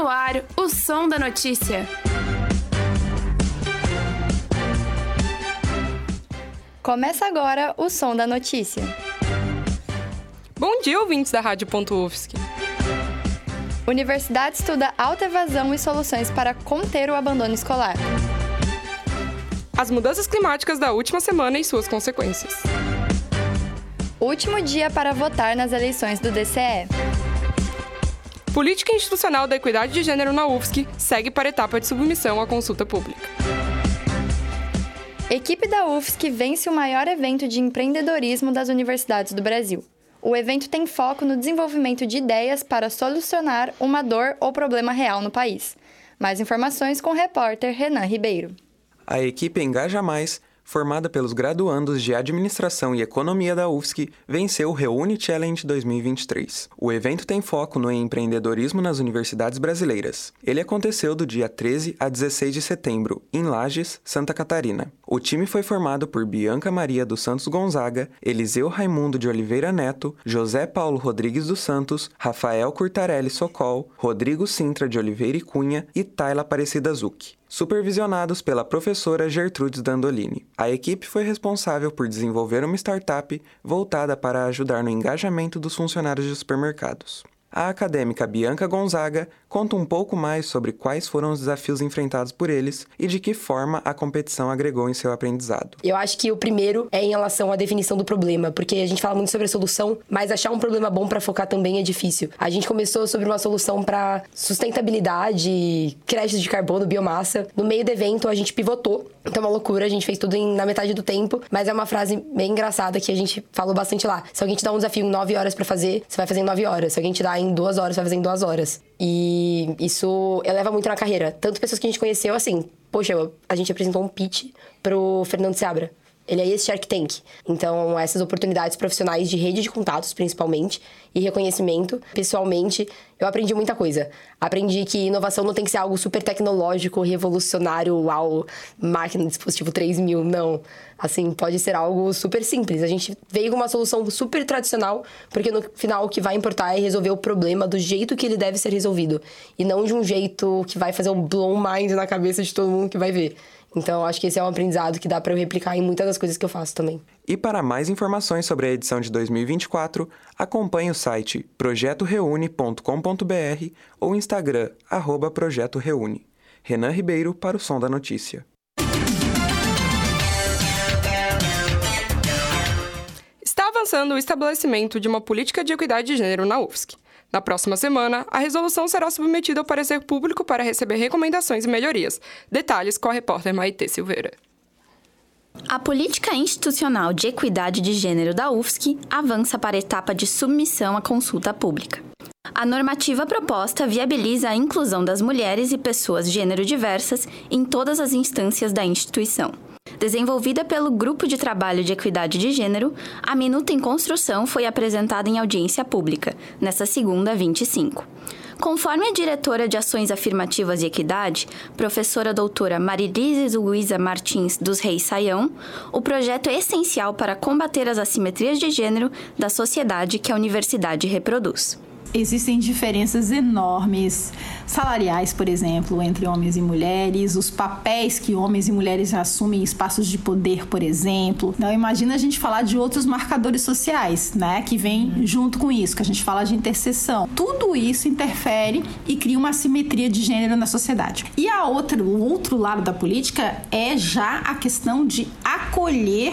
no ar o som da notícia. Começa agora o som da notícia. Bom dia, ouvintes da Rádio UFSC. Universidade estuda alta evasão e soluções para conter o abandono escolar. As mudanças climáticas da última semana e suas consequências. Último dia para votar nas eleições do DCE. Política institucional da equidade de gênero na UFSC segue para a etapa de submissão à consulta pública. Equipe da UFSC vence o maior evento de empreendedorismo das universidades do Brasil. O evento tem foco no desenvolvimento de ideias para solucionar uma dor ou problema real no país. Mais informações com o repórter Renan Ribeiro. A equipe Engaja Mais formada pelos graduandos de Administração e Economia da UFSC, venceu o Reúne Challenge 2023. O evento tem foco no empreendedorismo nas universidades brasileiras. Ele aconteceu do dia 13 a 16 de setembro, em Lages, Santa Catarina. O time foi formado por Bianca Maria dos Santos Gonzaga, Eliseu Raimundo de Oliveira Neto, José Paulo Rodrigues dos Santos, Rafael Curtarelli Socol, Rodrigo Sintra de Oliveira e Cunha e Tayla Aparecida Zucchi supervisionados pela professora Gertrudes Dandolini. A equipe foi responsável por desenvolver uma startup voltada para ajudar no engajamento dos funcionários de supermercados. A acadêmica Bianca Gonzaga conta um pouco mais sobre quais foram os desafios enfrentados por eles e de que forma a competição agregou em seu aprendizado. Eu acho que o primeiro é em relação à definição do problema, porque a gente fala muito sobre a solução, mas achar um problema bom para focar também é difícil. A gente começou sobre uma solução para sustentabilidade, crédito de carbono, biomassa. No meio do evento a gente pivotou. Então é uma loucura, a gente fez tudo em, na metade do tempo, mas é uma frase bem engraçada que a gente falou bastante lá. Se alguém te dá um desafio em 9 horas para fazer, você vai fazer em 9 horas. Se alguém te dá em duas horas, você vai fazer em duas horas. E isso eleva muito na carreira. Tanto pessoas que a gente conheceu, assim, poxa, a gente apresentou um pitch pro Fernando Seabra. Ele é esse Shark Tank. Então, essas oportunidades profissionais de rede de contatos, principalmente, e reconhecimento, pessoalmente, eu aprendi muita coisa. Aprendi que inovação não tem que ser algo super tecnológico, revolucionário, uau, máquina, dispositivo 3000, não. Assim, pode ser algo super simples. A gente veio com uma solução super tradicional, porque no final o que vai importar é resolver o problema do jeito que ele deve ser resolvido. E não de um jeito que vai fazer um blow mind na cabeça de todo mundo que vai ver. Então, acho que esse é um aprendizado que dá para eu replicar em muitas das coisas que eu faço também. E para mais informações sobre a edição de 2024, acompanhe o site projetoreune.com.br ou Instagram, arroba Projeto Reúne. Renan Ribeiro para o Som da Notícia. Está avançando o estabelecimento de uma política de equidade de gênero na UFSC. Na próxima semana, a resolução será submetida ao parecer público para receber recomendações e melhorias. Detalhes com a repórter Maite Silveira. A política institucional de equidade de gênero da UFSC avança para a etapa de submissão à consulta pública. A normativa proposta viabiliza a inclusão das mulheres e pessoas gênero diversas em todas as instâncias da instituição. Desenvolvida pelo Grupo de Trabalho de Equidade de Gênero, a minuta em construção foi apresentada em audiência pública, nesta segunda, 25. Conforme a diretora de Ações Afirmativas e Equidade, professora doutora Marilise Luiza Martins dos Reis Saião, o projeto é essencial para combater as assimetrias de gênero da sociedade que a universidade reproduz existem diferenças enormes salariais, por exemplo, entre homens e mulheres, os papéis que homens e mulheres assumem em espaços de poder, por exemplo. Não imagina a gente falar de outros marcadores sociais, né, que vem junto com isso, que a gente fala de interseção. Tudo isso interfere e cria uma assimetria de gênero na sociedade. E a outra, o outro lado da política é já a questão de acolher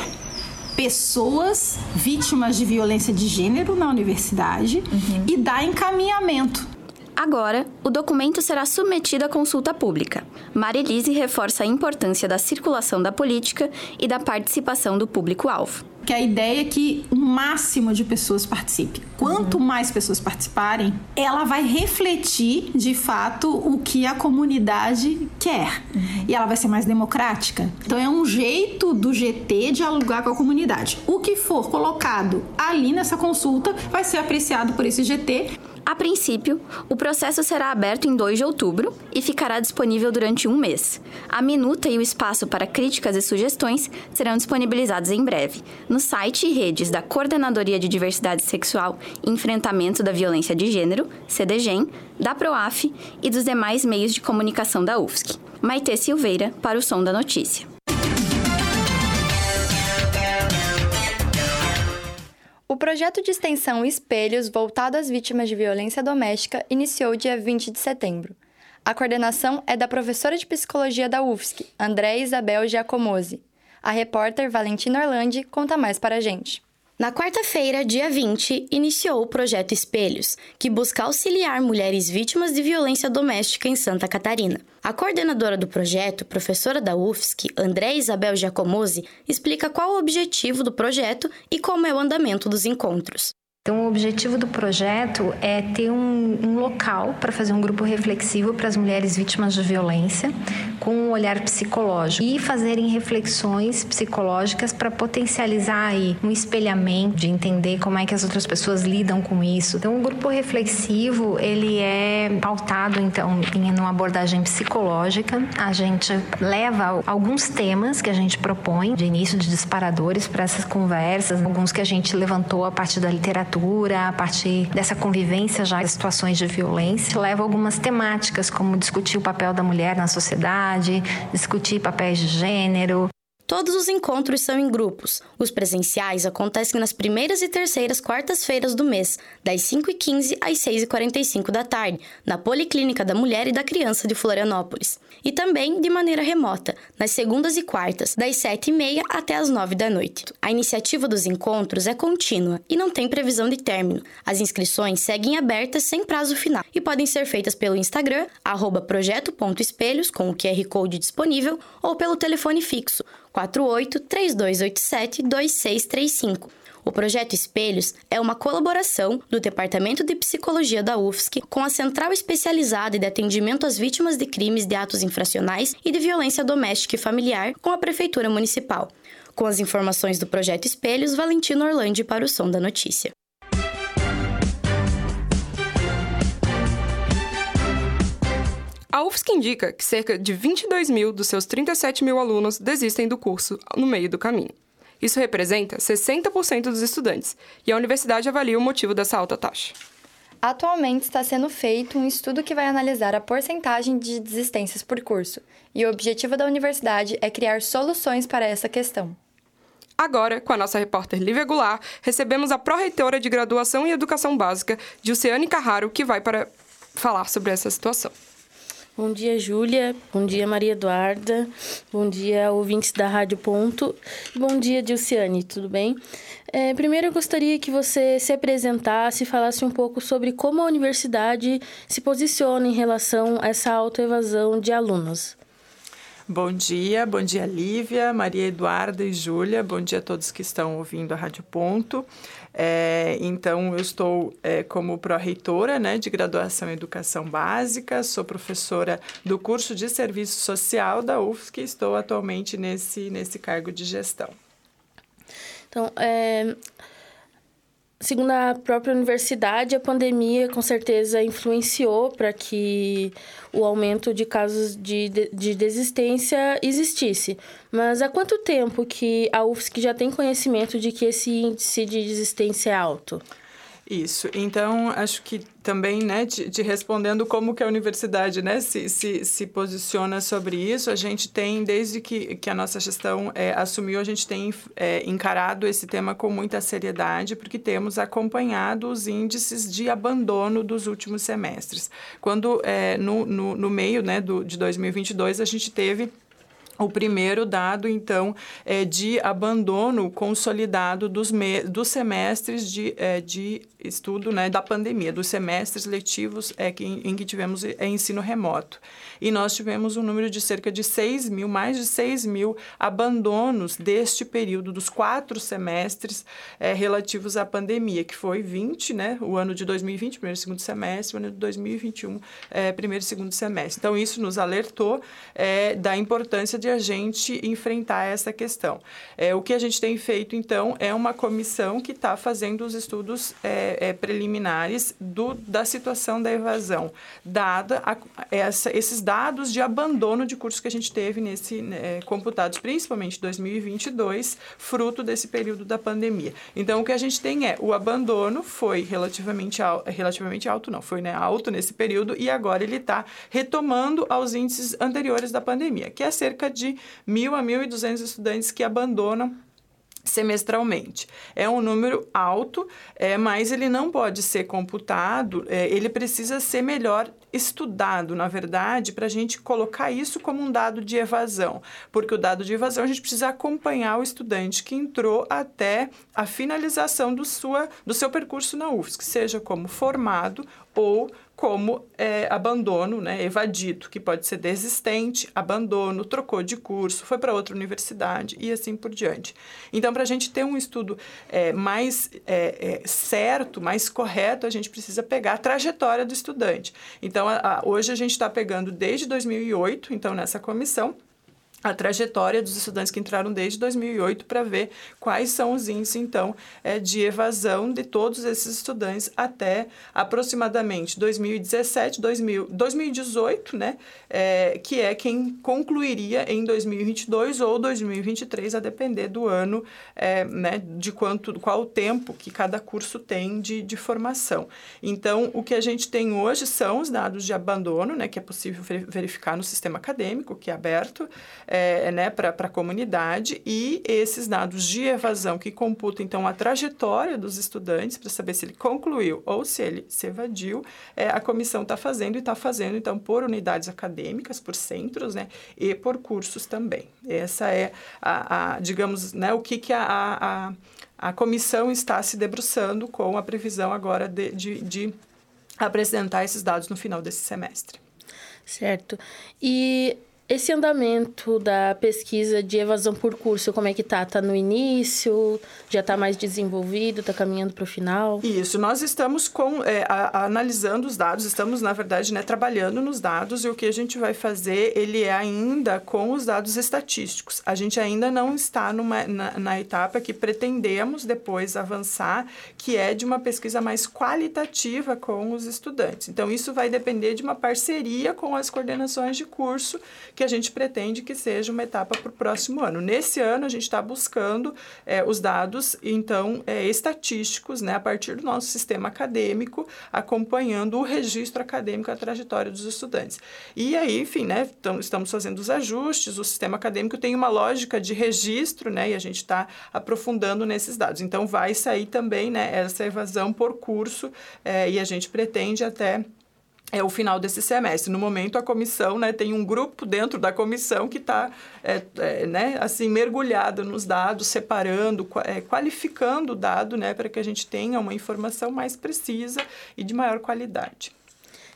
pessoas vítimas de violência de gênero na universidade uhum. e dar encaminhamento. Agora, o documento será submetido à consulta pública. Marilise reforça a importância da circulação da política e da participação do público-alvo que a ideia é que o máximo de pessoas participe. Quanto uhum. mais pessoas participarem, ela vai refletir de fato o que a comunidade quer. Uhum. E ela vai ser mais democrática. Então é um jeito do GT dialogar com a comunidade. O que for colocado ali nessa consulta vai ser apreciado por esse GT A princípio, o processo será aberto em 2 de outubro e ficará disponível durante um mês. A minuta e o espaço para críticas e sugestões serão disponibilizados em breve no site e redes da Coordenadoria de Diversidade Sexual e Enfrentamento da Violência de Gênero, CDGEM, da PROAF e dos demais meios de comunicação da UFSC. Maite Silveira, para o Som da Notícia. O projeto de extensão Espelhos, voltado às vítimas de violência doméstica, iniciou dia 20 de setembro. A coordenação é da professora de psicologia da UFSC, André Isabel Giacomozzi. A repórter Valentina Orlandi conta mais para a gente. Na quarta-feira, dia 20, iniciou o projeto Espelhos, que busca auxiliar mulheres vítimas de violência doméstica em Santa Catarina. A coordenadora do projeto, professora da UFSC, André Isabel Giacomozzi, explica qual o objetivo do projeto e como é o andamento dos encontros. Então, o objetivo do projeto é ter um, um local para fazer um grupo reflexivo para as mulheres vítimas de violência, com um olhar psicológico e fazerem reflexões psicológicas para potencializar aí um espelhamento de entender como é que as outras pessoas lidam com isso. Então, o grupo reflexivo ele é pautado então em uma abordagem psicológica. A gente leva alguns temas que a gente propõe de início de disparadores para essas conversas, alguns que a gente levantou a partir da literatura a partir dessa convivência já de situações de violência, leva algumas temáticas, como discutir o papel da mulher na sociedade, discutir papéis de gênero, Todos os encontros são em grupos. Os presenciais acontecem nas primeiras e terceiras quartas-feiras do mês, das 5h15 às 6h45 da tarde, na Policlínica da Mulher e da Criança de Florianópolis. E também de maneira remota, nas segundas e quartas, das 7h30 até as 9 da noite. A iniciativa dos encontros é contínua e não tem previsão de término. As inscrições seguem abertas sem prazo final e podem ser feitas pelo Instagram, projeto.espelhos, com o QR Code disponível, ou pelo telefone fixo 48 3287 2635. O projeto Espelhos é uma colaboração do Departamento de Psicologia da UFSC com a Central Especializada de Atendimento às Vítimas de Crimes de Atos Infracionais e de Violência Doméstica e Familiar com a Prefeitura Municipal. Com as informações do projeto Espelhos, Valentino Orlandi para o Som da Notícia. A UFSC indica que cerca de 22 mil dos seus 37 mil alunos desistem do curso no meio do caminho. Isso representa 60% dos estudantes, e a universidade avalia o motivo dessa alta taxa. Atualmente está sendo feito um estudo que vai analisar a porcentagem de desistências por curso, e o objetivo da universidade é criar soluções para essa questão. Agora, com a nossa repórter Lívia Goulart, recebemos a pró-reitora de Graduação e Educação Básica, Gilceane Carraro, que vai para falar sobre essa situação. Bom dia, Júlia. Bom dia, Maria Eduarda. Bom dia, ouvintes da Rádio Ponto. Bom dia, Dilciane, tudo bem? É, primeiro, eu gostaria que você se apresentasse e falasse um pouco sobre como a universidade se posiciona em relação a essa autoevasão de alunos. Bom dia, bom dia Lívia, Maria Eduarda e Júlia, bom dia a todos que estão ouvindo a Rádio Ponto. É, então, eu estou é, como pró-reitora né, de graduação em educação básica, sou professora do curso de serviço social da UFSC e estou atualmente nesse, nesse cargo de gestão. Então, é, segundo a própria universidade, a pandemia com certeza influenciou para que o aumento de casos de, de desistência existisse. Mas há quanto tempo que a UFSC já tem conhecimento de que esse índice de desistência é alto? Isso. Então, acho que também, né, de, respondendo como que a universidade, né, se, se, se posiciona sobre isso, a gente tem, desde que, que a nossa gestão é, assumiu, a gente tem é, encarado esse tema com muita seriedade, porque temos acompanhado os índices de abandono dos últimos semestres. Quando, é, no, no, no meio, né, do, de 2022, a gente teve o primeiro dado, então, é de abandono consolidado dos, dos semestres de, é, de estudo né, da pandemia, dos semestres letivos é, que, em, que tivemos é, ensino remoto. E nós tivemos um número de cerca de 6 mil, mais de 6 mil abandonos deste período, dos quatro semestres é, relativos à pandemia, que foi 20, né, o ano de 2020, primeiro e segundo semestre, o ano de 2021, é, primeiro e segundo semestre. Então, isso nos alertou é, da importância de a gente enfrentar essa questão. É, o que a gente tem feito, então, é uma comissão que está fazendo os estudos é, é, é, preliminares do, da situação da evasão, dada a, essa, esses dados de abandono de cursos que a gente teve nesse né, computados, principalmente 2022, fruto desse período da pandemia. Então, o que a gente tem é o abandono foi relativamente, al, relativamente alto, não, foi né, alto nesse período e agora ele está retomando aos índices anteriores da pandemia, que é cerca de 1.000 a 1.200 estudantes que abandonam semestralmente. É um número alto, é, mas ele não pode ser computado, é, ele precisa ser melhor estudado, na verdade, para a gente colocar isso como um dado de evasão, porque o dado de evasão a gente precisa acompanhar o estudante que entrou até a finalização do, sua, do seu percurso na UFSC, seja como formado ou como é, abandono, né, evadido, que pode ser desistente, abandono, trocou de curso, foi para outra universidade e assim por diante. Então, para a gente ter um estudo é, mais é, é, certo, mais correto, a gente precisa pegar a trajetória do estudante. Então, a, a, hoje a gente está pegando desde 2008, então, nessa comissão, a trajetória dos estudantes que entraram desde 2008 para ver quais são os índices, então, é, de evasão de todos esses estudantes até aproximadamente 2017, 2000, 2018, né, é, que é quem concluiria em 2022 ou 2023, a depender do ano, é, né, de quanto, qual o tempo que cada curso tem de, de formação. Então, o que a gente tem hoje são os dados de abandono, né, que é possível verificar no sistema acadêmico, que é aberto, é, né, para a comunidade e esses dados de evasão que computam, então, a trajetória dos estudantes para saber se ele concluiu ou se ele se evadiu, é, a comissão está fazendo e está fazendo, então, por unidades acadêmicas, por centros, né, e por cursos também. Essa é, a, a digamos, né, o que, que a, a, a comissão está se debruçando com a previsão agora de, de, de apresentar esses dados no final desse semestre. Certo. E esse andamento da pesquisa de evasão por curso, como é que tá? Tá no início? Já está mais desenvolvido? Está caminhando para o final? Isso, nós estamos com, é, a, a, analisando os dados, estamos, na verdade, né, trabalhando nos dados e o que a gente vai fazer, ele é ainda com os dados estatísticos. A gente ainda não está numa, na, na etapa que pretendemos depois avançar, que é de uma pesquisa mais qualitativa com os estudantes. Então, isso vai depender de uma parceria com as coordenações de curso que a gente pretende que seja uma etapa para o próximo ano. Nesse ano, a gente está buscando é, os dados, então, é, estatísticos, né, a partir do nosso sistema acadêmico, acompanhando o registro acadêmico, a trajetória dos estudantes. E aí, enfim, né, estamos fazendo os ajustes, o sistema acadêmico tem uma lógica de registro, né, e a gente está aprofundando nesses dados. Então, vai sair também, né, essa evasão por curso, é, e a gente pretende até é o final desse semestre. No momento, a comissão né, tem um grupo dentro da comissão que está é, é, né, assim, mergulhado nos dados, separando, é, qualificando o dado né, para que a gente tenha uma informação mais precisa e de maior qualidade.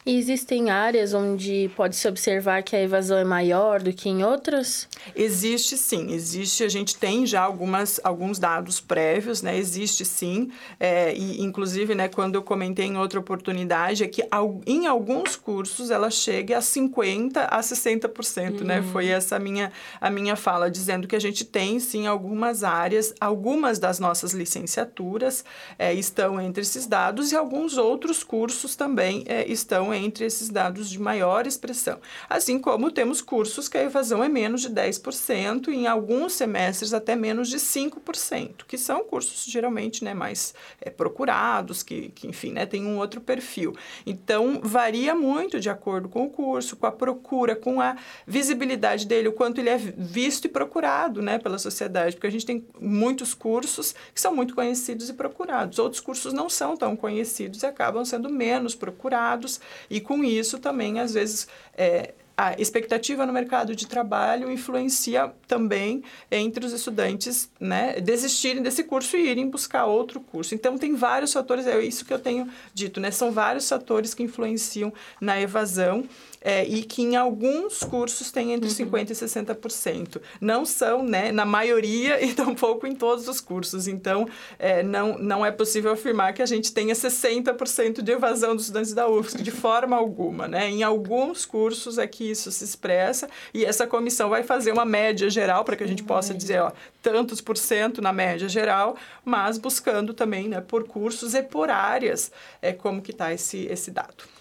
E existem áreas onde pode-se observar que a evasão é maior do que em outras? Existe sim, existe. A gente tem já algumas, alguns dados prévios, né? Existe sim. É, e, inclusive, né, quando eu comentei em outra oportunidade, é que em alguns cursos ela chega a 50% a 60%, uhum. né? Foi essa a minha, a minha fala, dizendo que a gente tem sim algumas áreas, algumas das nossas licenciaturas é, estão entre esses dados e alguns outros cursos também é, estão entre esses dados de maior expressão. Assim como temos cursos que a evasão é menos de 10% e em alguns semestres até menos de 5%, que são cursos geralmente né, mais é, procurados, que, que enfim, né, tem um outro perfil. Então, varia muito de acordo com o curso, com a procura, com a visibilidade dele, o quanto ele é visto e procurado né, pela sociedade, porque a gente tem muitos cursos que são muito conhecidos e procurados, outros cursos não são tão conhecidos e acabam sendo menos procurados e com isso também, às vezes, é, a expectativa no mercado de trabalho influencia também entre os estudantes né, desistirem desse curso e irem buscar outro curso. Então, tem vários fatores, é isso que eu tenho dito, né? São vários fatores que influenciam na evasão é, e que em alguns cursos tem entre uhum. 50% e 60%. Não são, né, na maioria e tampouco em todos os cursos. Então, é, não, não é possível afirmar que a gente tenha 60% de evasão dos estudantes da UFSC, de forma alguma. Né? Em alguns cursos é que isso se expressa e essa comissão vai fazer uma média geral para que a gente possa dizer, ó, tantos por cento na média geral, mas buscando também né, por cursos e por áreas é, como que está esse, esse dado.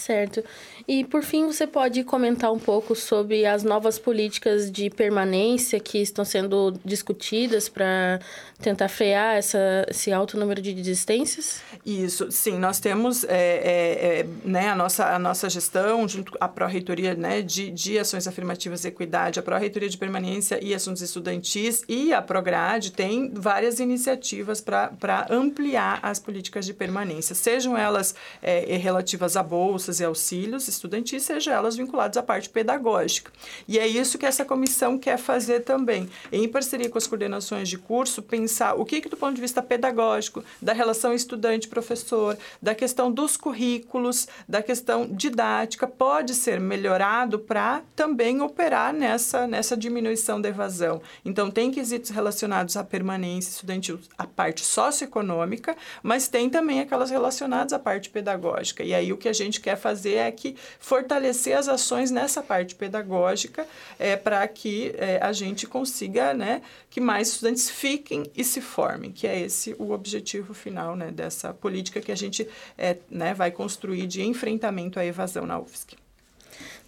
Certo. E por fim, você pode comentar um pouco sobre as novas políticas de permanência que estão sendo discutidas para tentar frear essa, esse alto número de desistências? Isso, sim. Nós temos é, é, é, né, a, nossa, a nossa gestão, junto à Pró-Reitoria né, de, de Ações Afirmativas e Equidade, a Pró-Reitoria de Permanência e Assuntos Estudantis e a Prograde tem várias iniciativas para ampliar as políticas de permanência, sejam elas é, relativas a bolsas, bolsas e auxílios estudantis, seja elas vinculadas à parte pedagógica. E é isso que essa comissão quer fazer também, em parceria com as coordenações de curso, pensar o que, que do ponto de vista pedagógico, da relação estudante-professor, da questão dos currículos, da questão didática, pode ser melhorado para também operar nessa, nessa diminuição da evasão. Então, tem quesitos relacionados à permanência estudantil, à parte socioeconômica, mas tem também aquelas relacionadas à parte pedagógica. E aí o que a gente quer fazer é que fortalecer as ações nessa parte pedagógica é, para que é, a gente consiga né, que mais estudantes fiquem e se formem, que é esse o objetivo final né, dessa política que a gente é, né, vai construir de enfrentamento à evasão na UFSC.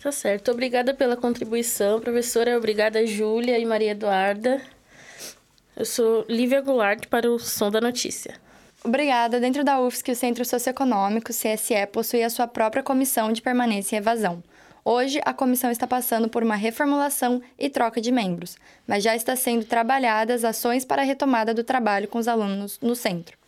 Tá certo. Obrigada pela contribuição, professora. Obrigada, Júlia e Maria Eduarda. Eu sou Lívia Goulart para o Som da Notícia. Obrigada. Dentro da UFSC, o Centro Socioeconômico, CSE, possui a sua própria Comissão de Permanência e Evasão. Hoje, a comissão está passando por uma reformulação e troca de membros, mas já está sendo trabalhadas ações para a retomada do trabalho com os alunos no centro.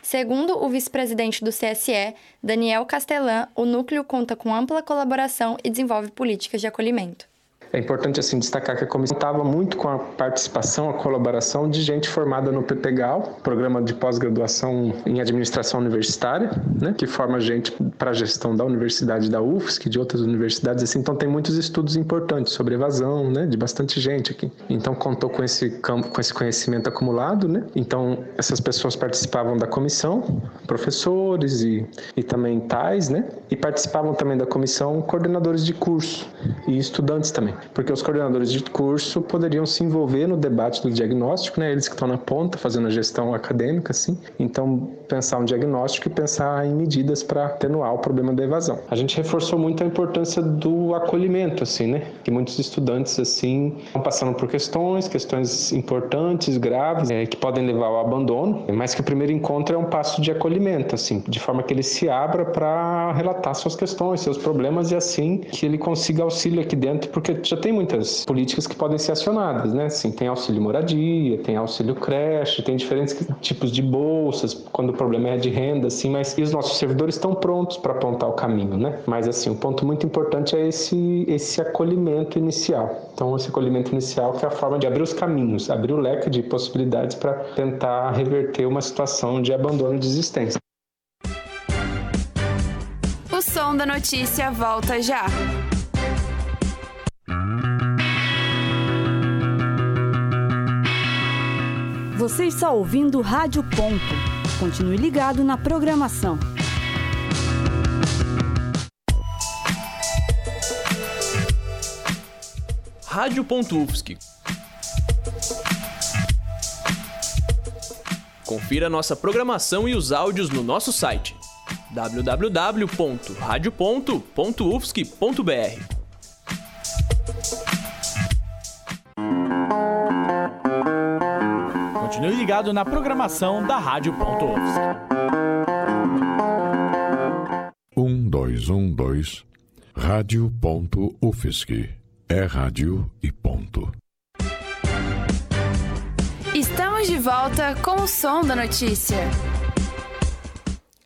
Segundo o vice-presidente do CSE, Daniel Castelã, o núcleo conta com ampla colaboração e desenvolve políticas de acolhimento. É importante assim destacar que a comissão estava muito com a participação, a colaboração de gente formada no PPGAL, programa de pós-graduação em administração universitária, né, que forma gente para a gestão da universidade da UFSC, de outras universidades assim. Então tem muitos estudos importantes sobre evasão, né, de bastante gente aqui. Então contou com esse campo, com esse conhecimento acumulado, né? Então essas pessoas participavam da comissão, professores e, e também tais, né? E participavam também da comissão coordenadores de curso e estudantes também porque os coordenadores de curso poderiam se envolver no debate do diagnóstico, né? Eles que estão na ponta fazendo a gestão acadêmica, assim. Então, pensar um diagnóstico e pensar em medidas para atenuar o problema da evasão. A gente reforçou muito a importância do acolhimento, assim, né? Que muitos estudantes, assim, estão passando por questões, questões importantes, graves, é, que podem levar ao abandono, mas que o primeiro encontro é um passo de acolhimento, assim, de forma que ele se abra para relatar suas questões, seus problemas e assim que ele consiga auxílio aqui dentro, porque já tem muitas políticas que podem ser acionadas, né? Assim, tem auxílio moradia, tem auxílio creche, tem diferentes tipos de bolsas, quando o problema é de renda, assim, mas os nossos servidores estão prontos para apontar o caminho, né? Mas assim, um ponto muito importante é esse esse acolhimento inicial. Então, esse acolhimento inicial que é a forma de abrir os caminhos, abrir o leque de possibilidades para tentar reverter uma situação de abandono e desistência. O som da notícia volta já. Você está ouvindo Rádio Ponto. Continue ligado na programação. Rádio Ufsc. Confira nossa programação e os áudios no nosso site www.radio.ufsc.br. Continue ligado na programação da Rádio Ponto Um, dois, um, dois. Rádio Ponto UFSC. É rádio e ponto. Estamos de volta com o som da notícia.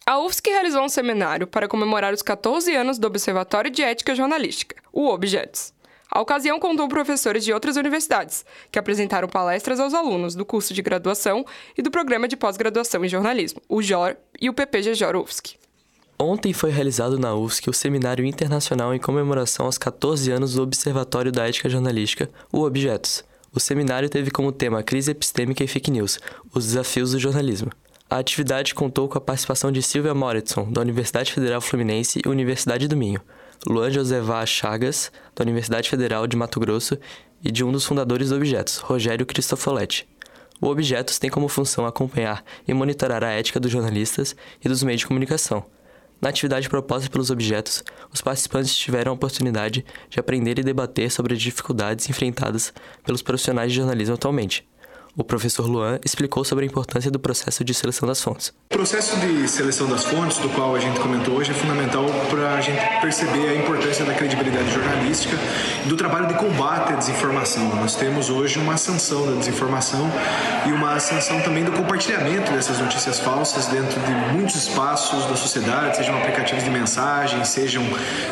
A UFSC realizou um seminário para comemorar os 14 anos do Observatório de Ética Jornalística, o OBJETS. A ocasião contou professores de outras universidades, que apresentaram palestras aos alunos do curso de graduação e do programa de pós-graduação em jornalismo, o JOR e o PPG JOR UFSC. Ontem foi realizado na UFSC o Seminário Internacional em comemoração aos 14 anos do Observatório da Ética Jornalística, o Objetos. O seminário teve como tema Crise Epistêmica e Fake News, os desafios do jornalismo. A atividade contou com a participação de Silvia Moritson, da Universidade Federal Fluminense e Universidade do Minho, Luan Josevá Chagas, da Universidade Federal de Mato Grosso, e de um dos fundadores do Objetos, Rogério Cristofoletti. O Objetos tem como função acompanhar e monitorar a ética dos jornalistas e dos meios de comunicação, na atividade proposta pelos objetos, os participantes tiveram a oportunidade de aprender e debater sobre as dificuldades enfrentadas pelos profissionais de jornalismo atualmente, o professor Luan explicou sobre a importância do processo de seleção das fontes. O processo de seleção das fontes, do qual a gente comentou hoje, é fundamental para a gente perceber a importância da credibilidade jornalística e do trabalho de combate à desinformação. Nós temos hoje uma sanção da desinformação e uma sanção também do compartilhamento dessas notícias falsas dentro de muitos espaços da sociedade, sejam aplicativos de mensagem, sejam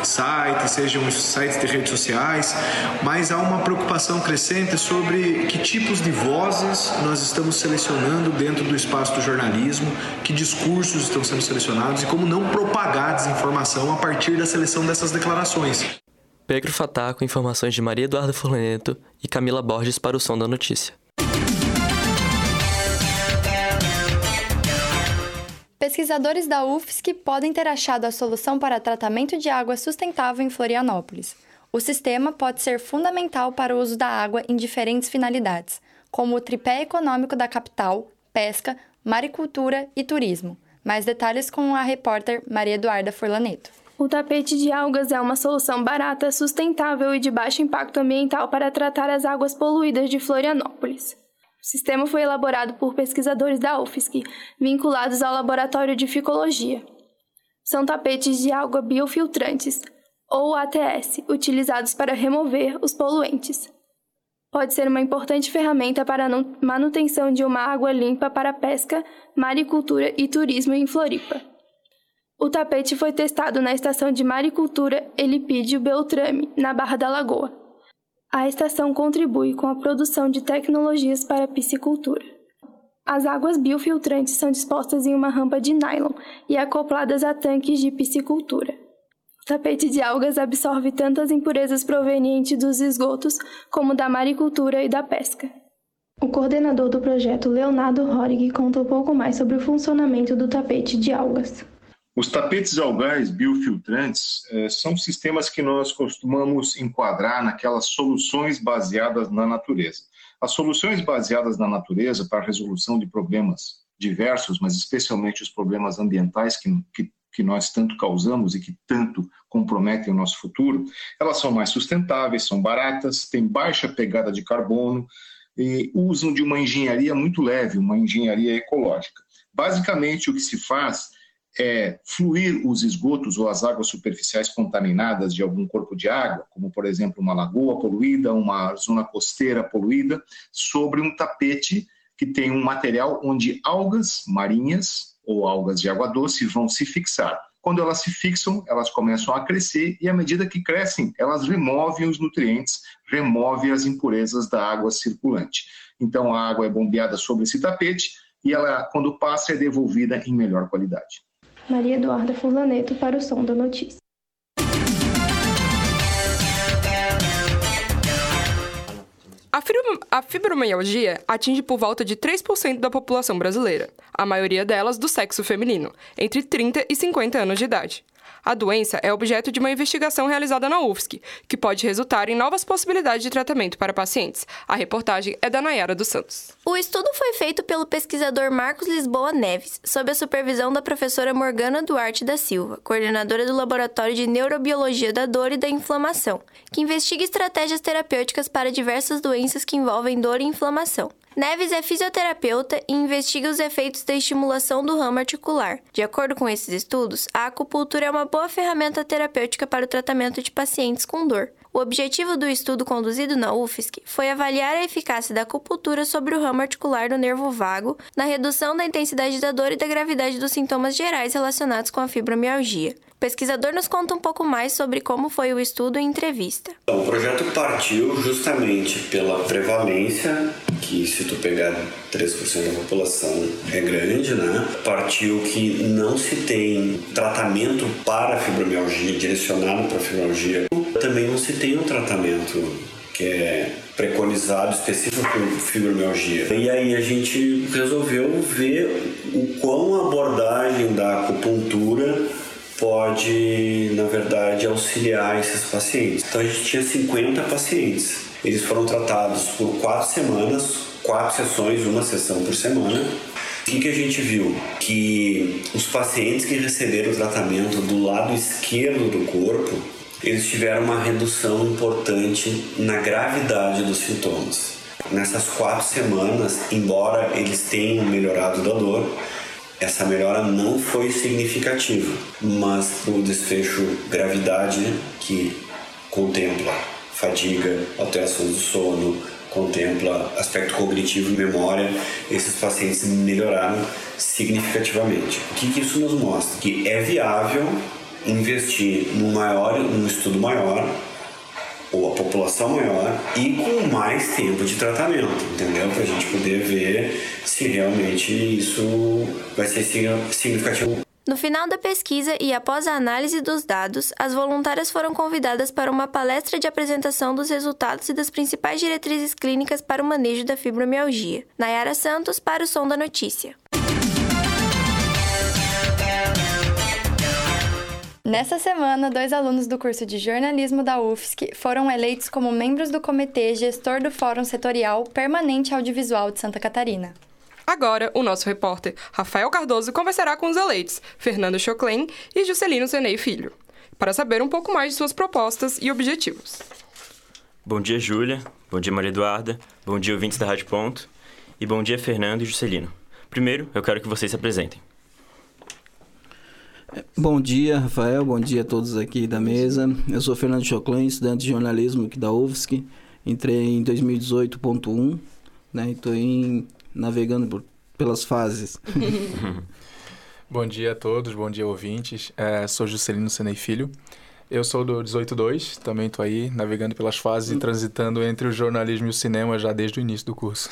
sites, sejam sites de redes sociais, mas há uma preocupação crescente sobre que tipos de vozes nós estamos selecionando dentro do espaço do jornalismo, que discursos estão sendo selecionados e como não propagar desinformação a partir da seleção dessas declarações. Pedro Fatah com informações de Maria Eduarda Furlaneto e Camila Borges para o Som da Notícia. Pesquisadores da UFSC podem ter achado a solução para tratamento de água sustentável em Florianópolis. O sistema pode ser fundamental para o uso da água em diferentes finalidades, como o tripé econômico da capital, pesca, maricultura e turismo. Mais detalhes com a repórter Maria Eduarda Furlaneto. O tapete de algas é uma solução barata, sustentável e de baixo impacto ambiental para tratar as águas poluídas de Florianópolis. O sistema foi elaborado por pesquisadores da UFSC, vinculados ao Laboratório de Ficologia. São tapetes de água biofiltrantes, ou ATS, utilizados para remover os poluentes pode ser uma importante ferramenta para a manutenção de uma água limpa para pesca, maricultura e turismo em Floripa. O tapete foi testado na estação de maricultura Elipídio Beltrame, na Barra da Lagoa. A estação contribui com a produção de tecnologias para piscicultura. As águas biofiltrantes são dispostas em uma rampa de nylon e acopladas a tanques de piscicultura tapete de algas absorve tanto as impurezas provenientes dos esgotos como da maricultura e da pesca. O coordenador do projeto, Leonardo Horig, conta um pouco mais sobre o funcionamento do tapete de algas. Os tapetes algais biofiltrantes eh, são sistemas que nós costumamos enquadrar naquelas soluções baseadas na natureza. As soluções baseadas na natureza para a resolução de problemas diversos, mas especialmente os problemas ambientais que, que que nós tanto causamos e que tanto comprometem o nosso futuro, elas são mais sustentáveis, são baratas, têm baixa pegada de carbono e usam de uma engenharia muito leve, uma engenharia ecológica. Basicamente, o que se faz é fluir os esgotos ou as águas superficiais contaminadas de algum corpo de água, como por exemplo uma lagoa poluída, uma zona costeira poluída, sobre um tapete que tem um material onde algas marinhas ou algas de água doce vão se fixar. Quando elas se fixam, elas começam a crescer e à medida que crescem, elas removem os nutrientes, removem as impurezas da água circulante. Então a água é bombeada sobre esse tapete e ela, quando passa, é devolvida em melhor qualidade. Maria Eduarda Furlaneto para o Som da Notícia. A fibromialgia atinge por volta de 3% da população brasileira, a maioria delas do sexo feminino, entre 30 e 50 anos de idade. A doença é objeto de uma investigação realizada na UFSC, que pode resultar em novas possibilidades de tratamento para pacientes. A reportagem é da Nayara dos Santos. O estudo foi feito pelo pesquisador Marcos Lisboa Neves, sob a supervisão da professora Morgana Duarte da Silva, coordenadora do Laboratório de Neurobiologia da Dor e da Inflamação, que investiga estratégias terapêuticas para diversas doenças que envolvem dor e inflamação. Neves é fisioterapeuta e investiga os efeitos da estimulação do ramo articular. De acordo com esses estudos, a acupuntura é uma boa ferramenta terapêutica para o tratamento de pacientes com dor. O objetivo do estudo conduzido na UFSC foi avaliar a eficácia da acupuntura sobre o ramo articular do nervo vago na redução da intensidade da dor e da gravidade dos sintomas gerais relacionados com a fibromialgia. O pesquisador nos conta um pouco mais sobre como foi o estudo em entrevista. O projeto partiu justamente pela prevalência que se tu pegar 3% da população é grande, né? Partiu que não se tem tratamento para fibromialgia, direcionado para fibromialgia. Também não se tem um tratamento que é preconizado específico para fibromialgia. E aí a gente resolveu ver o quão a abordagem da acupuntura pode, na verdade, auxiliar esses pacientes. Então a gente tinha 50 pacientes. Eles foram tratados por quatro semanas, quatro sessões, uma sessão por semana. O que, que a gente viu? Que os pacientes que receberam o tratamento do lado esquerdo do corpo, eles tiveram uma redução importante na gravidade dos sintomas. Nessas quatro semanas, embora eles tenham melhorado da dor, essa melhora não foi significativa, mas o desfecho gravidade, que contempla fadiga, alterações do sono, contempla aspecto cognitivo e memória, esses pacientes melhoraram significativamente. O que, que isso nos mostra? Que é viável investir num maior, num estudo maior ou a população maior e com mais tempo de tratamento, entendeu? Para a gente poder ver se realmente isso vai ser significativo. No final da pesquisa e após a análise dos dados, as voluntárias foram convidadas para uma palestra de apresentação dos resultados e das principais diretrizes clínicas para o manejo da fibromialgia. Nayara Santos para o Som da Notícia. Nessa semana, dois alunos do curso de jornalismo da UFSC foram eleitos como membros do comitê gestor do Fórum Setorial Permanente Audiovisual de Santa Catarina. Agora, o nosso repórter Rafael Cardoso conversará com os eleitos Fernando Choclen e Juscelino Zenei Filho, para saber um pouco mais de suas propostas e objetivos. Bom dia, Júlia. Bom dia, Maria Eduarda. Bom dia, ouvintes da Rádio Ponto. E bom dia, Fernando e Juscelino. Primeiro, eu quero que vocês se apresentem. Bom dia, Rafael. Bom dia a todos aqui da mesa. Eu sou Fernando Choclan, estudante de jornalismo aqui da UFSC. Entrei em 2018.1, né? Estou navegando por, pelas fases. bom dia a todos, bom dia ouvintes. É, sou Juscelino Senei Filho. Eu sou do 18.2, também estou aí navegando pelas fases e transitando entre o jornalismo e o cinema já desde o início do curso.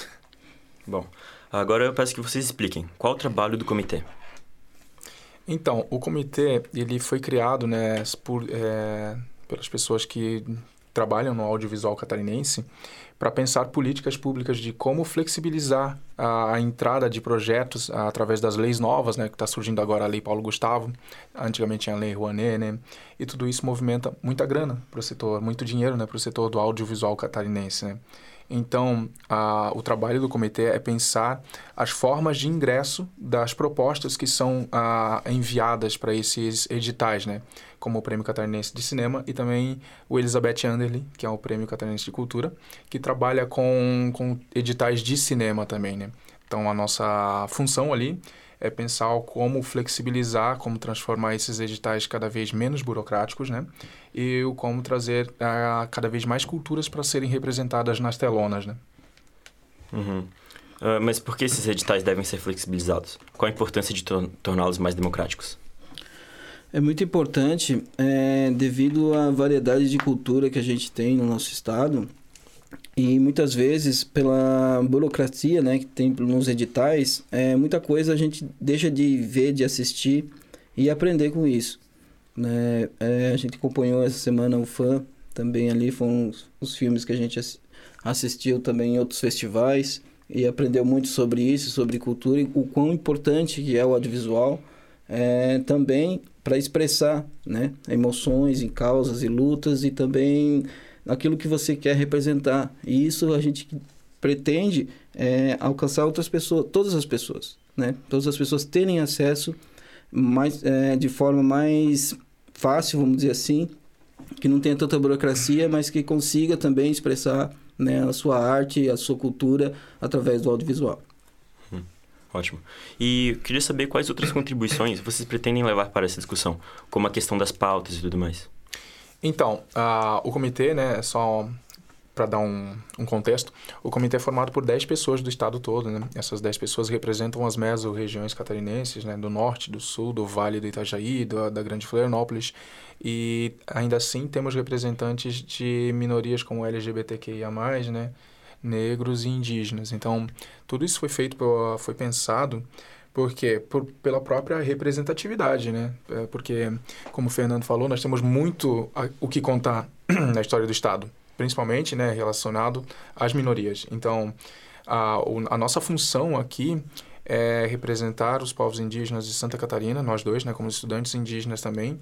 Bom, agora eu peço que vocês expliquem qual o trabalho do comitê. Então, o comitê ele foi criado né, por, é, pelas pessoas que trabalham no audiovisual catarinense para pensar políticas públicas de como flexibilizar a, a entrada de projetos através das leis novas, né, que está surgindo agora a Lei Paulo Gustavo, antigamente tinha a Lei Rouanet, né, e tudo isso movimenta muita grana para o setor, muito dinheiro né, para o setor do audiovisual catarinense. Né. Então, a, o trabalho do comitê é pensar as formas de ingresso das propostas que são a, enviadas para esses editais, né? como o Prêmio Catarinense de Cinema e também o Elizabeth Anderley, que é o Prêmio Catarinense de Cultura, que trabalha com, com editais de cinema também. Né? Então, a nossa função ali é pensar como flexibilizar, como transformar esses editais cada vez menos burocráticos, né? E como trazer uh, cada vez mais culturas para serem representadas nas telonas, né? Uhum. Uh, mas por que esses editais devem ser flexibilizados? Qual a importância de torná-los mais democráticos? É muito importante é, devido à variedade de cultura que a gente tem no nosso estado e muitas vezes, pela burocracia né, que tem nos editais, é, muita coisa a gente deixa de ver, de assistir e aprender com isso. Né? É, a gente acompanhou essa semana o Fã, também ali foram os, os filmes que a gente assistiu também em outros festivais e aprendeu muito sobre isso, sobre cultura e o quão importante que é o audiovisual é, também para expressar né, emoções e causas e lutas e também naquilo que você quer representar. E isso a gente pretende é, alcançar outras pessoas, todas as pessoas, né? Todas as pessoas terem acesso mais, é, de forma mais fácil, vamos dizer assim, que não tenha tanta burocracia, mas que consiga também expressar né, a sua arte, a sua cultura através do audiovisual. Hum, ótimo. E eu queria saber quais outras contribuições vocês pretendem levar para essa discussão, como a questão das pautas e tudo mais. Então, uh, o comitê, né, só para dar um, um, contexto, o comitê é formado por 10 pessoas do estado todo, né? Essas 10 pessoas representam as meso-regiões catarinenses, né? Do norte, do sul, do Vale do Itajaí, do, da Grande Florianópolis. E ainda assim temos representantes de minorias como LGBTQIA+, né? negros e indígenas. Então, tudo isso foi feito, foi pensado porque por, pela própria representatividade, né? É porque, como o Fernando falou, nós temos muito a, o que contar na história do Estado, principalmente, né, relacionado às minorias. Então, a, a nossa função aqui é representar os povos indígenas de Santa Catarina, nós dois, né, como estudantes indígenas também,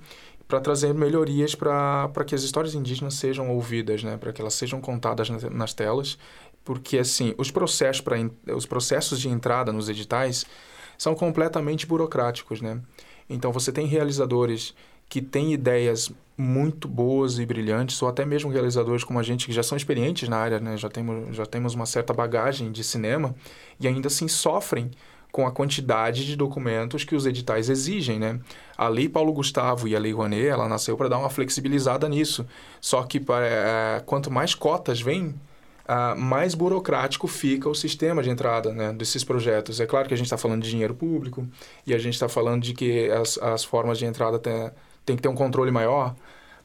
para trazer melhorias para que as histórias indígenas sejam ouvidas, né, para que elas sejam contadas nas, nas telas, porque assim os processos para os processos de entrada nos editais são completamente burocráticos, né? Então você tem realizadores que têm ideias muito boas e brilhantes, ou até mesmo realizadores como a gente que já são experientes na área, né? Já temos, já temos uma certa bagagem de cinema e ainda assim sofrem com a quantidade de documentos que os editais exigem, né? A Lei Paulo Gustavo e a Lei Rouanet, ela nasceu para dar uma flexibilizada nisso. Só que para, é, quanto mais cotas vêm, uh, mais burocrático fica o sistema de entrada né, desses projetos. É claro que a gente está falando de dinheiro público e a gente está falando de que as, as formas de entrada tem, tem que ter um controle maior,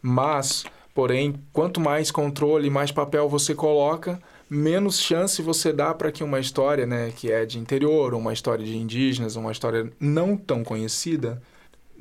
mas, porém, quanto mais controle, mais papel você coloca, menos chance você dá para que uma história né, que é de interior, uma história de indígenas, uma história não tão conhecida,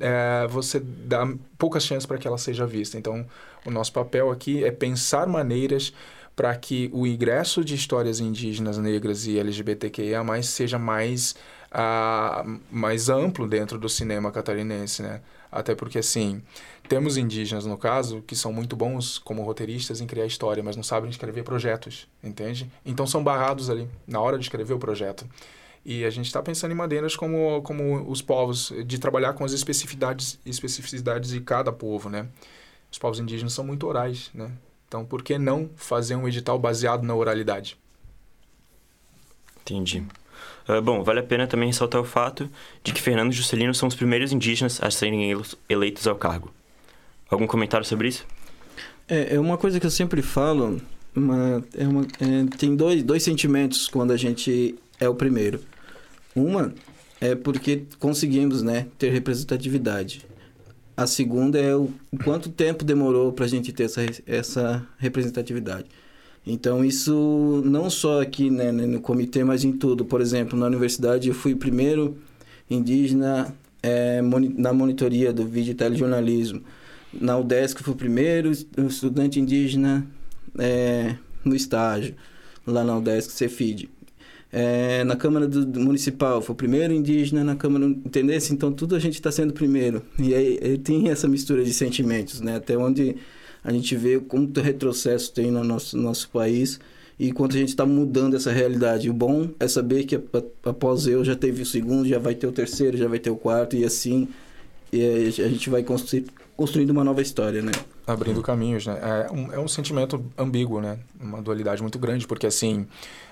é, você dá poucas chances para que ela seja vista. Então, o nosso papel aqui é pensar maneiras para que o ingresso de histórias indígenas, negras e LGBTQIA+, seja mais, uh, mais amplo dentro do cinema catarinense, né? Até porque, assim, temos indígenas, no caso, que são muito bons como roteiristas em criar história, mas não sabem escrever projetos, entende? Então são barrados ali, na hora de escrever o projeto. E a gente está pensando em maneiras como, como os povos, de trabalhar com as especificidades, especificidades de cada povo, né? Os povos indígenas são muito orais, né? Então, por que não fazer um edital baseado na oralidade? Entendi. Uh, bom, vale a pena também ressaltar o fato de que Fernando e Juscelino são os primeiros indígenas a serem eleitos ao cargo. Algum comentário sobre isso? É, é uma coisa que eu sempre falo, uma, é uma, é, tem dois, dois sentimentos quando a gente é o primeiro. Uma é porque conseguimos né, ter representatividade. A segunda é o quanto tempo demorou para a gente ter essa, essa representatividade. Então, isso não só aqui né, no comitê, mas em tudo. Por exemplo, na universidade eu fui o primeiro indígena é, na monitoria do vídeo telejornalismo. Na UDESC eu fui o primeiro estudante indígena é, no estágio, lá na UDESC Cefid é, na Câmara do, Municipal, foi o primeiro indígena na Câmara, entendeu? Então tudo a gente está sendo primeiro. E aí, tem essa mistura de sentimentos, né? Até onde a gente vê quanto retrocesso tem no nosso, nosso país e quanto a gente está mudando essa realidade. O bom é saber que após eu já teve o segundo, já vai ter o terceiro, já vai ter o quarto e assim e a gente vai construir, construindo uma nova história, né? Abrindo caminhos, né? É um, é um sentimento ambíguo, né? Uma dualidade muito grande, porque assim,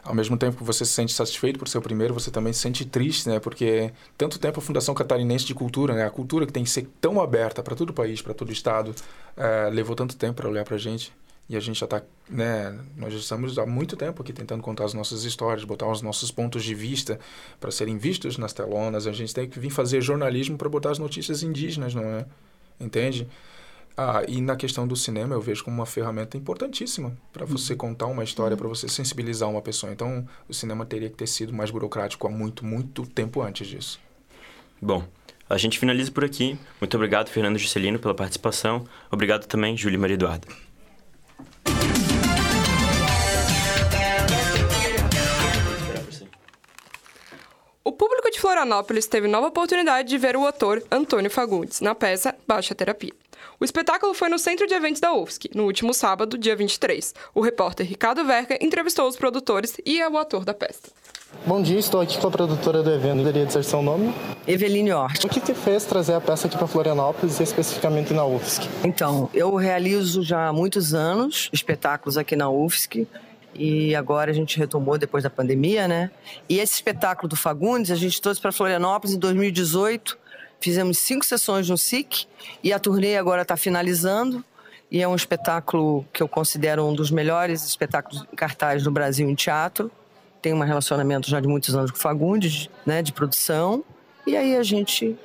ao mesmo tempo que você se sente satisfeito por ser o primeiro, você também se sente triste, né? Porque tanto tempo a Fundação Catarinense de Cultura, né? A cultura que tem que ser tão aberta para todo o país, para todo o estado, é, levou tanto tempo para olhar para a gente. E a gente já está, né? Nós já estamos há muito tempo aqui tentando contar as nossas histórias, botar os nossos pontos de vista para serem vistos nas telonas. A gente tem que vir fazer jornalismo para botar as notícias indígenas, não é? Entende? Ah, e na questão do cinema eu vejo como uma ferramenta importantíssima para você uhum. contar uma história, uhum. para você sensibilizar uma pessoa. Então, o cinema teria que ter sido mais burocrático há muito, muito tempo antes disso. Bom, a gente finaliza por aqui. Muito obrigado, Fernando Juscelino, pela participação. Obrigado também, Júlia Maria Eduarda. O público de Florianópolis teve nova oportunidade de ver o ator Antônio Fagundes na peça Baixa Terapia. O espetáculo foi no Centro de Eventos da UFSC, no último sábado, dia 23. O repórter Ricardo Verca entrevistou os produtores e o ator da peça. Bom dia, estou aqui com a produtora do evento. Poderia dizer seu nome? Eveline Hort. O que te fez trazer a peça aqui para Florianópolis especificamente na UFSC? Então, eu realizo já há muitos anos espetáculos aqui na UFSC e agora a gente retomou depois da pandemia, né? E esse espetáculo do Fagundes a gente trouxe para Florianópolis em 2018 Fizemos cinco sessões no SIC e a turnê agora está finalizando. E é um espetáculo que eu considero um dos melhores espetáculos cartazes do Brasil em teatro. Tem um relacionamento já de muitos anos com o Fagundes, né, de produção. E aí a gente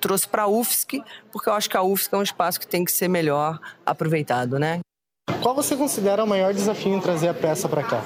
trouxe para a UFSC, porque eu acho que a UFSC é um espaço que tem que ser melhor aproveitado, né? Qual você considera o maior desafio em trazer a peça para cá?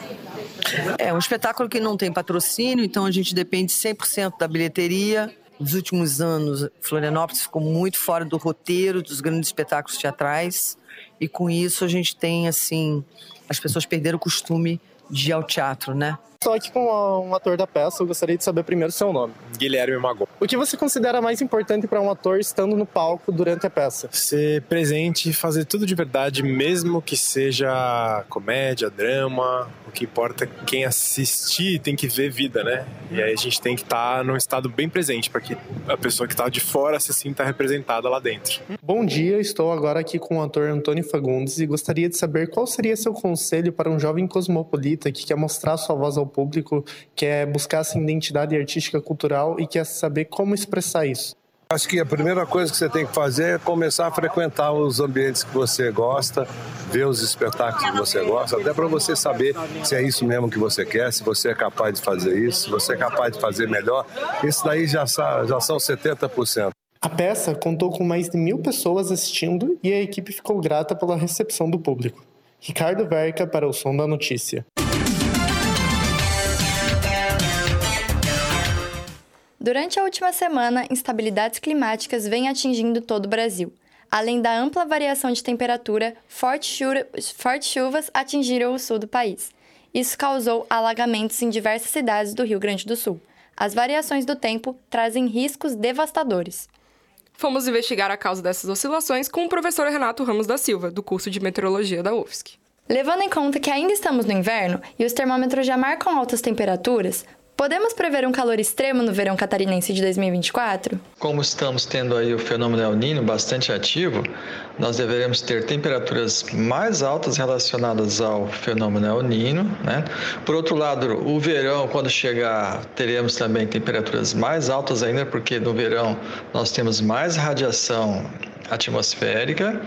É um espetáculo que não tem patrocínio, então a gente depende 100% da bilheteria. Nos últimos anos, Florianópolis ficou muito fora do roteiro dos grandes espetáculos teatrais. E com isso a gente tem, assim, as pessoas perderam o costume de ir ao teatro, né? Estou aqui com um ator da peça, eu gostaria de saber primeiro seu nome. Guilherme Magon. O que você considera mais importante para um ator estando no palco durante a peça? Ser presente e fazer tudo de verdade, mesmo que seja comédia, drama. O que importa é quem assistir tem que ver vida, né? E aí a gente tem que estar tá num estado bem presente para que a pessoa que está de fora se sinta representada lá dentro. Bom dia, estou agora aqui com o ator Antônio Fagundes e gostaria de saber qual seria seu conselho para um jovem cosmopolita que quer mostrar sua voz ao público, quer buscar essa identidade artística cultural e quer saber como expressar isso. Acho que a primeira coisa que você tem que fazer é começar a frequentar os ambientes que você gosta, ver os espetáculos que você gosta, até para você saber se é isso mesmo que você quer, se você é capaz de fazer isso, se você é capaz de fazer melhor. Isso daí já, já são 70%. A peça contou com mais de mil pessoas assistindo e a equipe ficou grata pela recepção do público. Ricardo Verca para o Som da Notícia. Durante a última semana, instabilidades climáticas vêm atingindo todo o Brasil. Além da ampla variação de temperatura, fortes, chuvas atingiram o sul do país. Isso causou alagamentos em diversas cidades do Rio Grande do Sul. As variações do tempo trazem riscos devastadores. Fomos investigar a causa dessas oscilações com o professor Renato Ramos da Silva, do curso de Meteorologia da UFSC. Levando em conta que ainda estamos no inverno e os termômetros já marcam altas temperaturas, Podemos prever um calor extremo no verão catarinense de 2024? Como estamos tendo aí o fenômeno El Niño bastante ativo, nós deveremos ter temperaturas mais altas relacionadas ao fenômeno El Niño, né? Por outro lado, o verão, quando chegar, teremos também temperaturas mais altas ainda, porque no verão nós temos mais radiação atmosférica.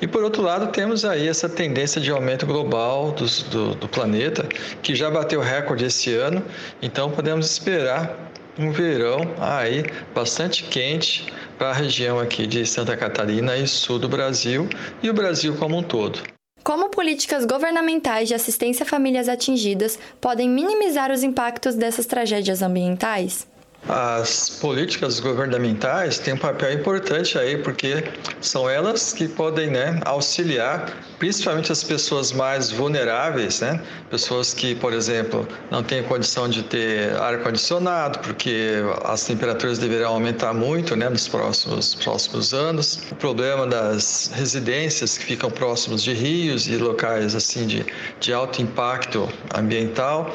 E por outro lado, temos aí essa tendência de aumento global do, do, planeta, que já bateu recorde esse ano, então podemos esperar um verão aí bastante quente para a região aqui de Santa Catarina e sul do Brasil e o Brasil como um todo. Como políticas governamentais de assistência a famílias atingidas podem minimizar os impactos dessas tragédias ambientais? As políticas governamentais têm um papel importante aí, porque são elas que podem né, auxiliar, principalmente as pessoas mais vulneráveis, né? pessoas que, por exemplo, não têm condição de ter ar-condicionado, porque as temperaturas deverão aumentar muito né, nos próximos, próximos anos. O problema das residências que ficam próximos de rios e locais assim de, de alto impacto ambiental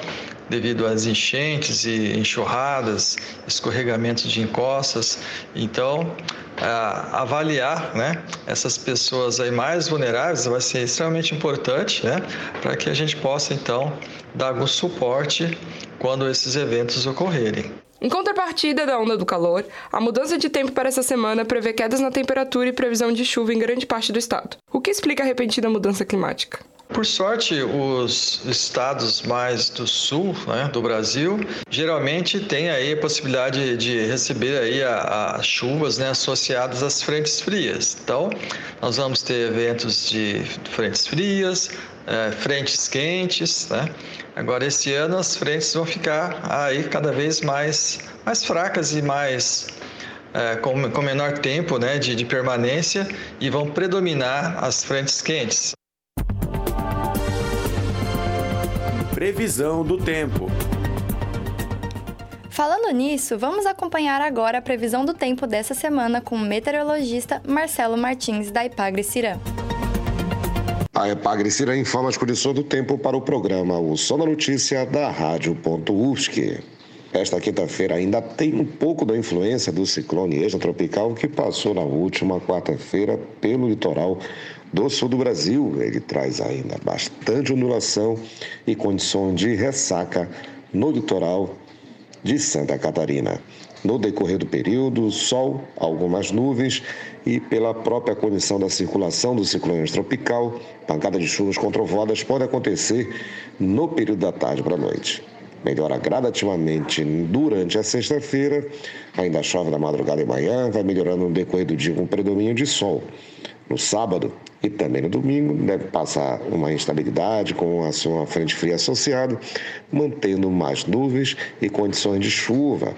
devido às enchentes e enxurradas, escorregamentos de encostas. Então, avaliar né, essas pessoas aí mais vulneráveis vai ser extremamente importante né, para que a gente possa, então, dar algum suporte quando esses eventos ocorrerem. Em contrapartida da onda do calor, a mudança de tempo para essa semana prevê quedas na temperatura e previsão de chuva em grande parte do estado, o que explica a repentina mudança climática. Por sorte, os estados mais do sul né, do Brasil geralmente têm aí a possibilidade de receber aí as chuvas né, associadas às frentes frias. Então, nós vamos ter eventos de frentes frias, é, frentes quentes. Né? Agora, esse ano as frentes vão ficar aí cada vez mais, mais fracas e mais é, com, com menor tempo né, de, de permanência e vão predominar as frentes quentes. Previsão do tempo. Falando nisso, vamos acompanhar agora a previsão do tempo dessa semana com o meteorologista Marcelo Martins, da Ipagre Cirã. A Epagre Cirã informa as condições do tempo para o programa O Som da Notícia da Rádio.UFSC. Esta quinta-feira ainda tem um pouco da influência do ciclone extratropical que passou na última quarta-feira pelo litoral do sul do Brasil. Ele traz ainda bastante ondulação e condições de ressaca no litoral de Santa Catarina. No decorrer do período, sol, algumas nuvens e pela própria condição da circulação do ciclone tropical, pancada de chuvas com trovoadas pode acontecer no período da tarde para a noite. Melhora gradativamente durante a sexta-feira, ainda chove na madrugada e manhã, vai melhorando no decorrer do dia com predomínio de sol. No sábado, E também no domingo deve passar uma instabilidade com a sua frente fria associada, mantendo mais nuvens e condições de chuva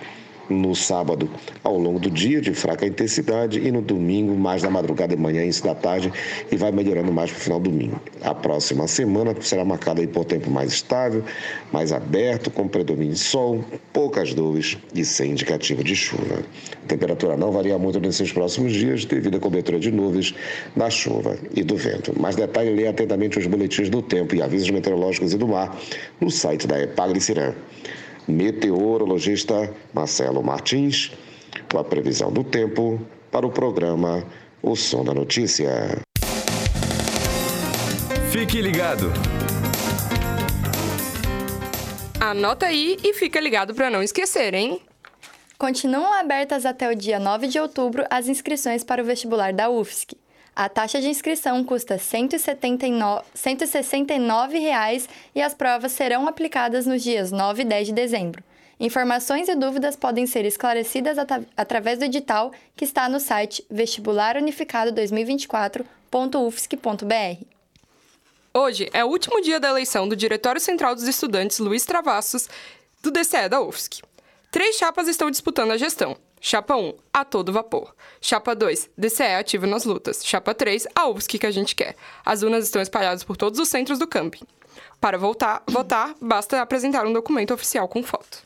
no sábado ao longo do dia de fraca intensidade e no domingo mais na madrugada e manhã início da tarde e vai melhorando mais para o final do domingo. A próxima semana será marcada aí por tempo mais estável, mais aberto, com predomínio de sol, poucas nuvens e sem indicativo de chuva. A temperatura não varia muito nesses próximos dias devido à cobertura de nuvens, da chuva e do vento. Mais detalhe, leia atentamente os boletins do tempo e avisos meteorológicos e do mar no site da Epagre-Cirã meteorologista Marcelo Martins, com a previsão do tempo para o programa O Som da Notícia. Fique ligado. Anota aí e fica ligado para não esquecer, hein? Continuam abertas até o dia 9 de outubro as inscrições para o vestibular da UFSC. A taxa de inscrição custa 169 reais e as provas serão aplicadas nos dias 9 e 10 de dezembro. Informações e dúvidas podem ser esclarecidas at através do edital que está no site vestibularunificado2024.ufsc.br. Hoje é o último dia da eleição do Diretório Central dos Estudantes Luiz Travassos, do DCE da UFSC. Três chapas estão disputando a gestão. Chapa 1, a todo vapor. Chapa 2, DCE ativo nas lutas. Chapa 3, a UFSC que a gente quer. As urnas estão espalhadas por todos os centros do camping. Para voltar, votar, basta apresentar um documento oficial com foto.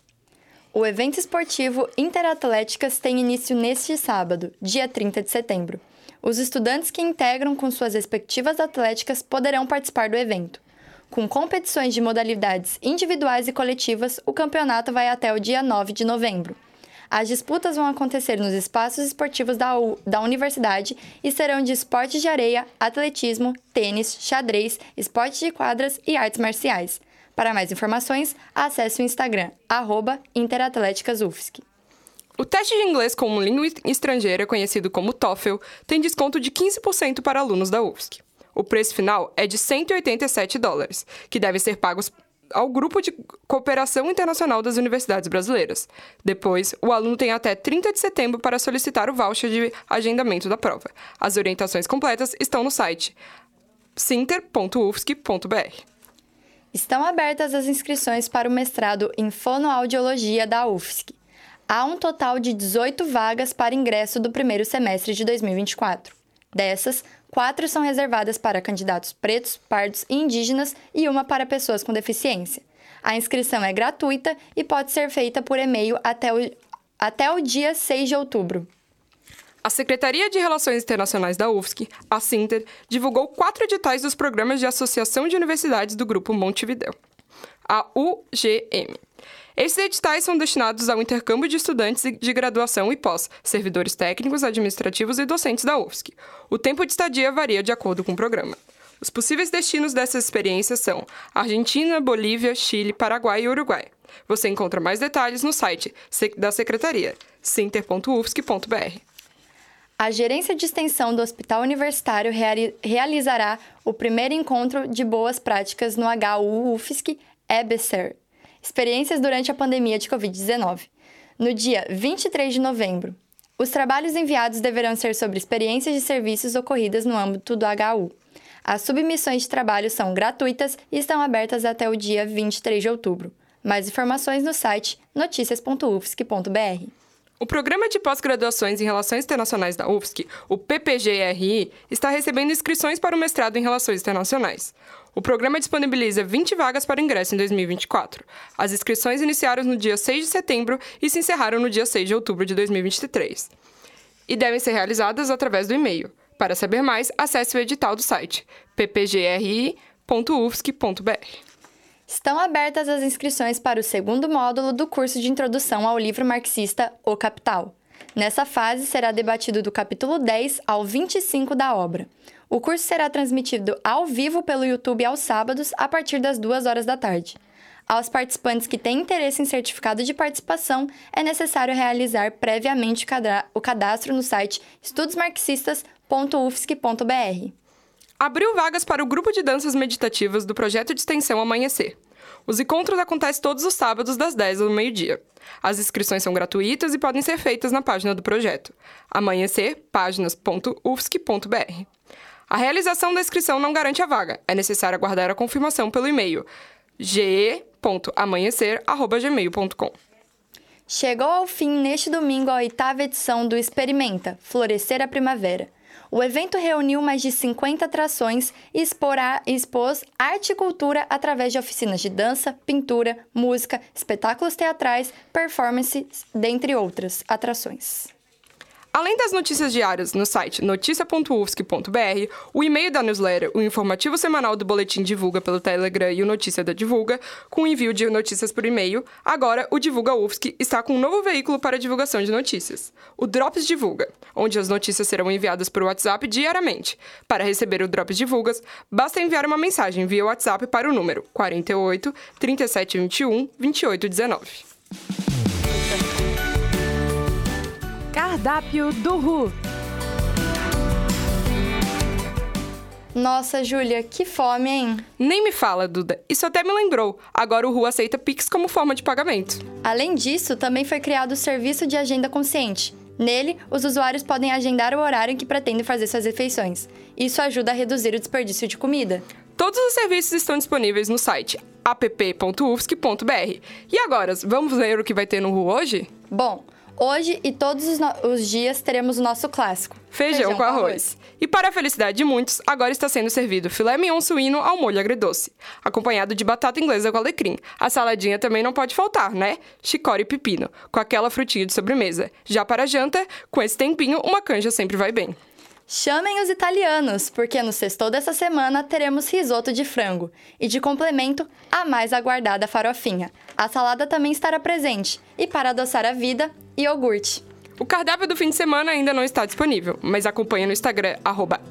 O evento esportivo Interatléticas tem início neste sábado, dia 30 de setembro. Os estudantes que integram com suas respectivas atléticas poderão participar do evento. Com competições de modalidades individuais e coletivas, o campeonato vai até o dia 9 de novembro. As disputas vão acontecer nos espaços esportivos da, U, da universidade e serão de esportes de areia, atletismo, tênis, xadrez, esportes de quadras e artes marciais. Para mais informações, acesse o Instagram, interatléticasufsc. O teste de inglês como língua estrangeira, conhecido como TOEFL, tem desconto de 15% para alunos da UFSC. O preço final é de 187 dólares, que devem ser pagos ao Grupo de Cooperação Internacional das Universidades Brasileiras. Depois, o aluno tem até 30 de setembro para solicitar o voucher de agendamento da prova. As orientações completas estão no site sinter.ufsc.br. Estão abertas as inscrições para o mestrado em Fonoaudiologia da UFSC. Há um total de 18 vagas para ingresso do primeiro semestre de 2024. Dessas, quatro são reservadas para candidatos pretos, pardos e indígenas e uma para pessoas com deficiência. A inscrição é gratuita e pode ser feita por e-mail até o, até o dia 6 de outubro. A Secretaria de Relações Internacionais da UFSC, a Sinter, divulgou quatro editais dos programas de Associação de Universidades do Grupo Montevideo, a UGM. Esses editais são destinados ao intercâmbio de estudantes de graduação e pós, servidores técnicos, administrativos e docentes da UFSC. O tempo de estadia varia de acordo com o programa. Os possíveis destinos dessas experiências são Argentina, Bolívia, Chile, Paraguai e Uruguai. Você encontra mais detalhes no site da Secretaria, sinter.ufsc.br. A Gerência de Extensão do Hospital Universitário realizará o primeiro encontro de boas práticas no HU UFSC EBSER, Experiências durante a pandemia de Covid-19. No dia 23 de novembro, os trabalhos enviados deverão ser sobre experiências de serviços ocorridas no âmbito do HU. As submissões de trabalho são gratuitas e estão abertas até o dia 23 de outubro. Mais informações no site noticias.ufsc.br. O Programa de Pós-Graduações em Relações Internacionais da UFSC, o PPGRI, está recebendo inscrições para o mestrado em Relações Internacionais. O programa disponibiliza 20 vagas para ingresso em 2024. As inscrições iniciaram no dia 6 de setembro e se encerraram no dia 6 de outubro de 2023. E devem ser realizadas através do e-mail. Para saber mais, acesse o edital do site ppgri.ufsc.br. Estão abertas as inscrições para o segundo módulo do curso de Introdução ao Livro Marxista O Capital. Nessa fase, será debatido do capítulo 10 ao 25 da obra. O curso será transmitido ao vivo pelo YouTube aos sábados, a partir das 2 horas da tarde. Aos participantes que têm interesse em certificado de participação, é necessário realizar previamente o cadastro no site estudosmarxistas.ufsc.br. Abriu vagas para o grupo de danças meditativas do projeto de extensão Amanhecer. Os encontros acontecem todos os sábados, das 10 ao meio-dia. As inscrições são gratuitas e podem ser feitas na página do projeto. Amanhecer, páginas.ufsc.br. A realização da inscrição não garante a vaga. É necessário aguardar a confirmação pelo e-mail ge.amanhecer.gmail.com. Chegou ao fim neste domingo a oitava edição do Experimenta Florescer a Primavera. O evento reuniu mais de 50 atrações e expôs arte e cultura através de oficinas de dança, pintura, música, espetáculos teatrais, performances, dentre outras atrações. Além das notícias diárias no site noticia.ufsc.br, o e-mail da newsletter, o informativo semanal do Boletim Divulga pelo Telegram e o Notícia da Divulga, com envio de notícias por e-mail, agora o Divulga UFSC está com um novo veículo para divulgação de notícias, o Drops Divulga, onde as notícias serão enviadas por WhatsApp diariamente. Para receber o Drops Divulgas, basta enviar uma mensagem via WhatsApp para o número 48 3721 2819. Cardápio do Ru. Nossa, Júlia, que fome, hein? Nem me fala, Duda. Isso até me lembrou. Agora o Ru aceita Pix como forma de pagamento. Além disso, também foi criado o Serviço de Agenda Consciente. Nele, os usuários podem agendar o horário em que pretendem fazer suas refeições. Isso ajuda a reduzir o desperdício de comida. Todos os serviços estão disponíveis no site app.ufsc.br. E agora, vamos ler o que vai ter no Ru hoje? Bom, Hoje e todos os, os, dias teremos o nosso clássico: feijão, feijão com, arroz. arroz. E para a felicidade de muitos, agora está sendo servido filé mignon suíno ao molho agridoce, acompanhado de batata inglesa com alecrim. A saladinha também não pode faltar, né? Chicória e pepino, com aquela frutinha de sobremesa. Já para a janta, com esse tempinho, uma canja sempre vai bem. Chamem os italianos, porque no sextou dessa semana teremos risoto de frango. E de complemento, a mais aguardada farofinha. A salada também estará presente. E para adoçar a vida, iogurte. O cardápio do fim de semana ainda não está disponível, mas acompanhe no Instagram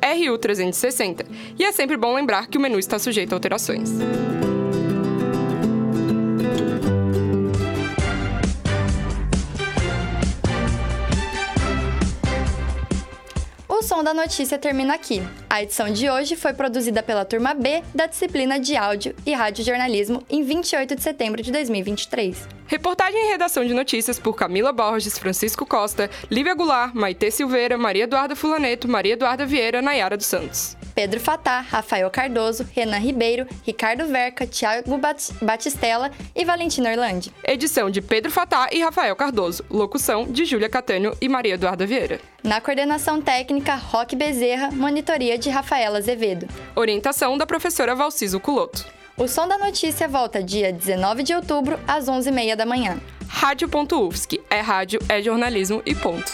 RU360. E é sempre bom lembrar que o menu está sujeito a alterações. Som da Notícia termina aqui. A edição de hoje foi produzida pela turma B da disciplina de Áudio e Rádio em 28 de setembro de 2023. Reportagem e redação de notícias por Camila Borges, Francisco Costa, Lívia Goulart, Maitê Silveira, Maria Eduarda Fulaneto, Maria Eduarda Vieira, Nayara dos Santos. Pedro Fatá, Rafael Cardoso, Renan Ribeiro, Ricardo Verca, Thiago Batistella e Valentina Orlandi. Edição de Pedro Fatá e Rafael Cardoso. Locução de Júlia Catânio e Maria Eduarda Vieira. Na coordenação técnica, Roque Bezerra, monitoria de Rafaela Azevedo. Orientação da professora Valciso Culoto. O Som da Notícia volta dia 19 de outubro, às 11h30 da manhã. Rádio.UFSC. É rádio, é jornalismo e ponto.